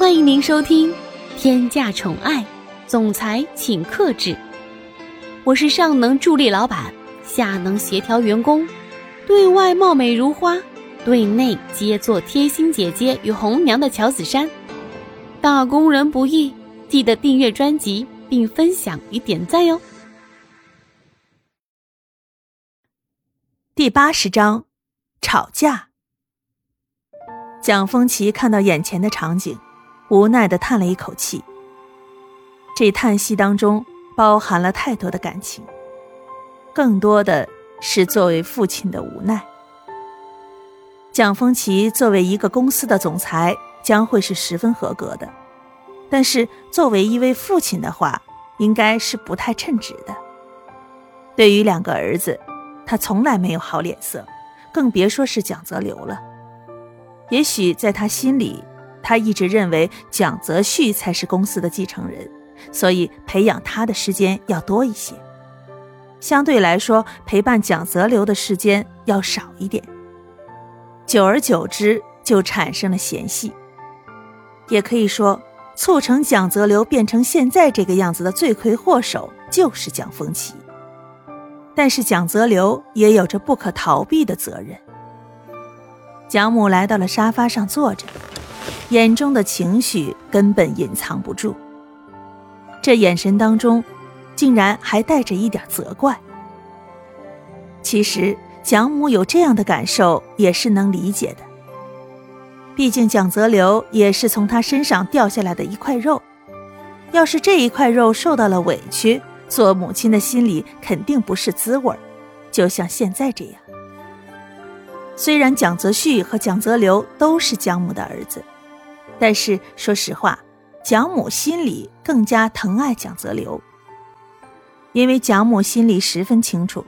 欢迎您收听《天价宠爱总裁请克制》，我是上能助力老板，下能协调员工，对外貌美如花，对内皆做贴心姐姐与红娘的乔子珊。打工人不易，记得订阅专辑并分享与点赞哟。第八十章，吵架。蒋风奇看到眼前的场景，无奈的叹了一口气。这叹息当中包含了太多的感情，更多的是作为父亲的无奈。蒋风奇作为一个公司的总裁，将会是十分合格的，但是作为一位父亲的话，应该是不太称职的。对于两个儿子。他从来没有好脸色，更别说是蒋泽流了。也许在他心里，他一直认为蒋泽旭才是公司的继承人，所以培养他的时间要多一些。相对来说，陪伴蒋泽流的时间要少一点。久而久之，就产生了嫌隙。也可以说，促成蒋泽流变成现在这个样子的罪魁祸首就是蒋风奇。但是蒋泽流也有着不可逃避的责任。蒋母来到了沙发上坐着，眼中的情绪根本隐藏不住，这眼神当中，竟然还带着一点责怪。其实蒋母有这样的感受也是能理解的，毕竟蒋泽流也是从他身上掉下来的一块肉，要是这一块肉受到了委屈。做母亲的心里肯定不是滋味，就像现在这样。虽然蒋泽旭和蒋泽流都是蒋母的儿子，但是说实话，蒋母心里更加疼爱蒋泽流，因为蒋母心里十分清楚，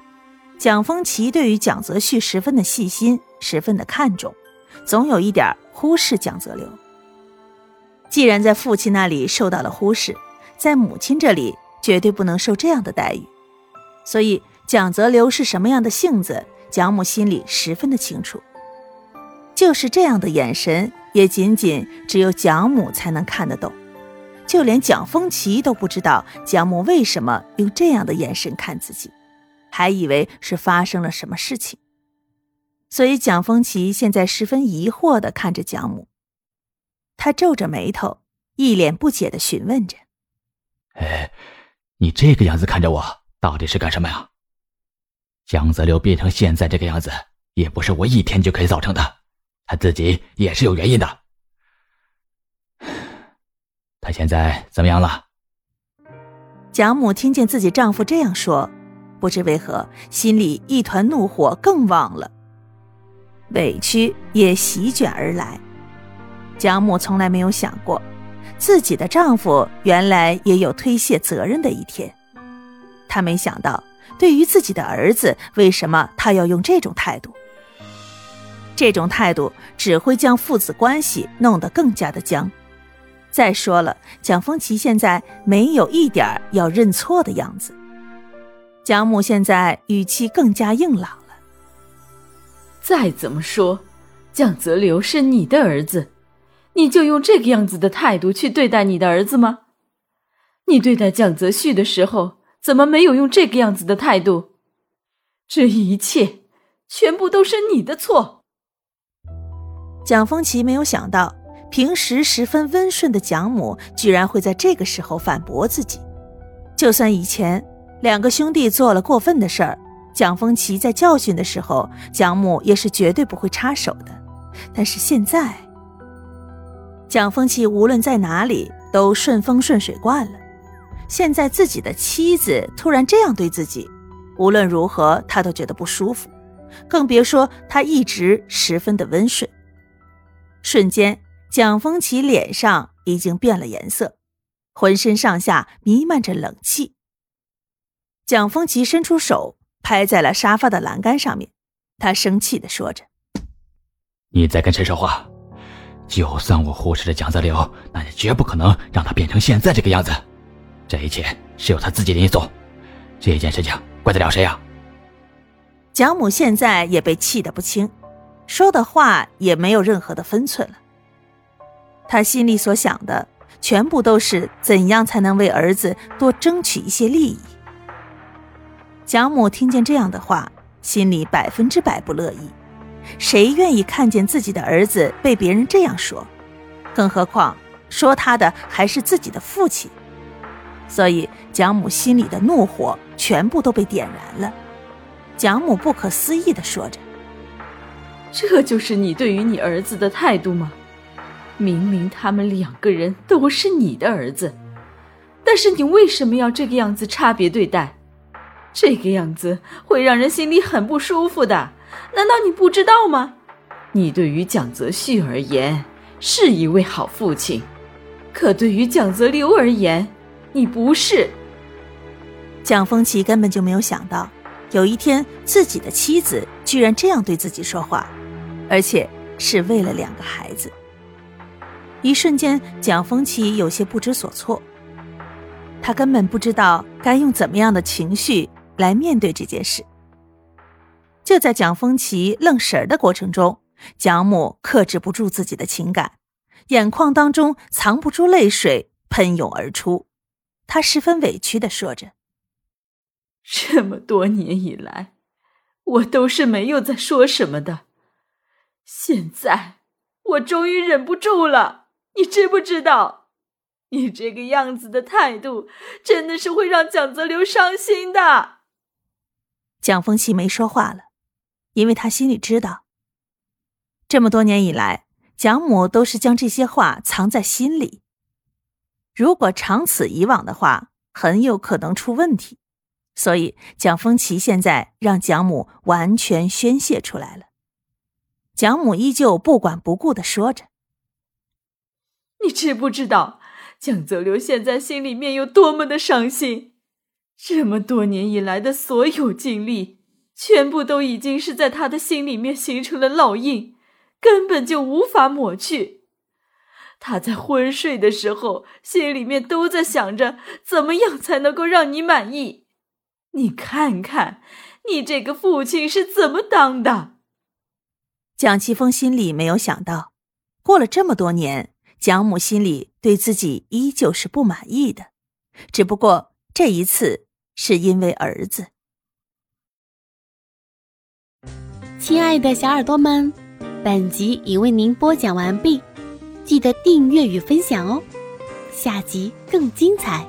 蒋风奇对于蒋泽旭十分的细心，十分的看重，总有一点忽视蒋泽流。既然在父亲那里受到了忽视，在母亲这里。绝对不能受这样的待遇，所以蒋泽流是什么样的性子，蒋母心里十分的清楚。就是这样的眼神，也仅仅只有蒋母才能看得懂，就连蒋风奇都不知道蒋母为什么用这样的眼神看自己，还以为是发生了什么事情。所以蒋风奇现在十分疑惑的看着蒋母，他皱着眉头，一脸不解的询问着：“哎。”你这个样子看着我，到底是干什么呀？江泽流变成现在这个样子，也不是我一天就可以造成的，他自己也是有原因的。他现在怎么样了？蒋母听见自己丈夫这样说，不知为何，心里一团怒火更旺了，委屈也席卷而来。蒋母从来没有想过。自己的丈夫原来也有推卸责任的一天，她没想到，对于自己的儿子，为什么他要用这种态度？这种态度只会将父子关系弄得更加的僵。再说了，蒋风奇现在没有一点要认错的样子。蒋母现在语气更加硬朗了。再怎么说，蒋泽流是你的儿子。你就用这个样子的态度去对待你的儿子吗？你对待蒋泽旭的时候，怎么没有用这个样子的态度？这一切全部都是你的错。蒋风奇没有想到，平时十分温顺的蒋母，居然会在这个时候反驳自己。就算以前两个兄弟做了过分的事儿，蒋风奇在教训的时候，蒋母也是绝对不会插手的。但是现在。蒋风奇无论在哪里都顺风顺水惯了，现在自己的妻子突然这样对自己，无论如何他都觉得不舒服，更别说他一直十分的温顺。瞬间，蒋风奇脸上已经变了颜色，浑身上下弥漫着冷气。蒋风奇伸出手拍在了沙发的栏杆上面，他生气的说着：“你在跟谁说话？”就算我忽视了蒋泽流，那也绝不可能让他变成现在这个样子。这一切是有他自己的因素，这件事情怪得了谁呀？蒋母现在也被气得不轻，说的话也没有任何的分寸了。他心里所想的全部都是怎样才能为儿子多争取一些利益。蒋母听见这样的话，心里百分之百不乐意。谁愿意看见自己的儿子被别人这样说？更何况说他的还是自己的父亲。所以蒋母心里的怒火全部都被点燃了。蒋母不可思议地说着：“这就是你对于你儿子的态度吗？明明他们两个人都是你的儿子，但是你为什么要这个样子差别对待？这个样子会让人心里很不舒服的。难道你不知道吗？你对于蒋泽旭而言是一位好父亲，可对于蒋泽流而言，你不是。”蒋丰奇根本就没有想到。有一天，自己的妻子居然这样对自己说话，而且是为了两个孩子。一瞬间，蒋风奇有些不知所措，他根本不知道该用怎么样的情绪来面对这件事。就在蒋风奇愣神儿的过程中，蒋母克制不住自己的情感，眼眶当中藏不住泪水喷涌而出，她十分委屈的说着。这么多年以来，我都是没有在说什么的。现在我终于忍不住了，你知不知道？你这个样子的态度，真的是会让蒋泽流伤心的。蒋风奇没说话了，因为他心里知道，这么多年以来，蒋母都是将这些话藏在心里。如果长此以往的话，很有可能出问题。所以，蒋风奇现在让蒋母完全宣泄出来了。蒋母依旧不管不顾的说着：“你知不知道，蒋泽流现在心里面有多么的伤心？这么多年以来的所有经历，全部都已经是在他的心里面形成了烙印，根本就无法抹去。他在昏睡的时候，心里面都在想着怎么样才能够让你满意。”你看看，你这个父亲是怎么当的？蒋奇峰心里没有想到，过了这么多年，蒋母心里对自己依旧是不满意的，只不过这一次是因为儿子。亲爱的小耳朵们，本集已为您播讲完毕，记得订阅与分享哦，下集更精彩。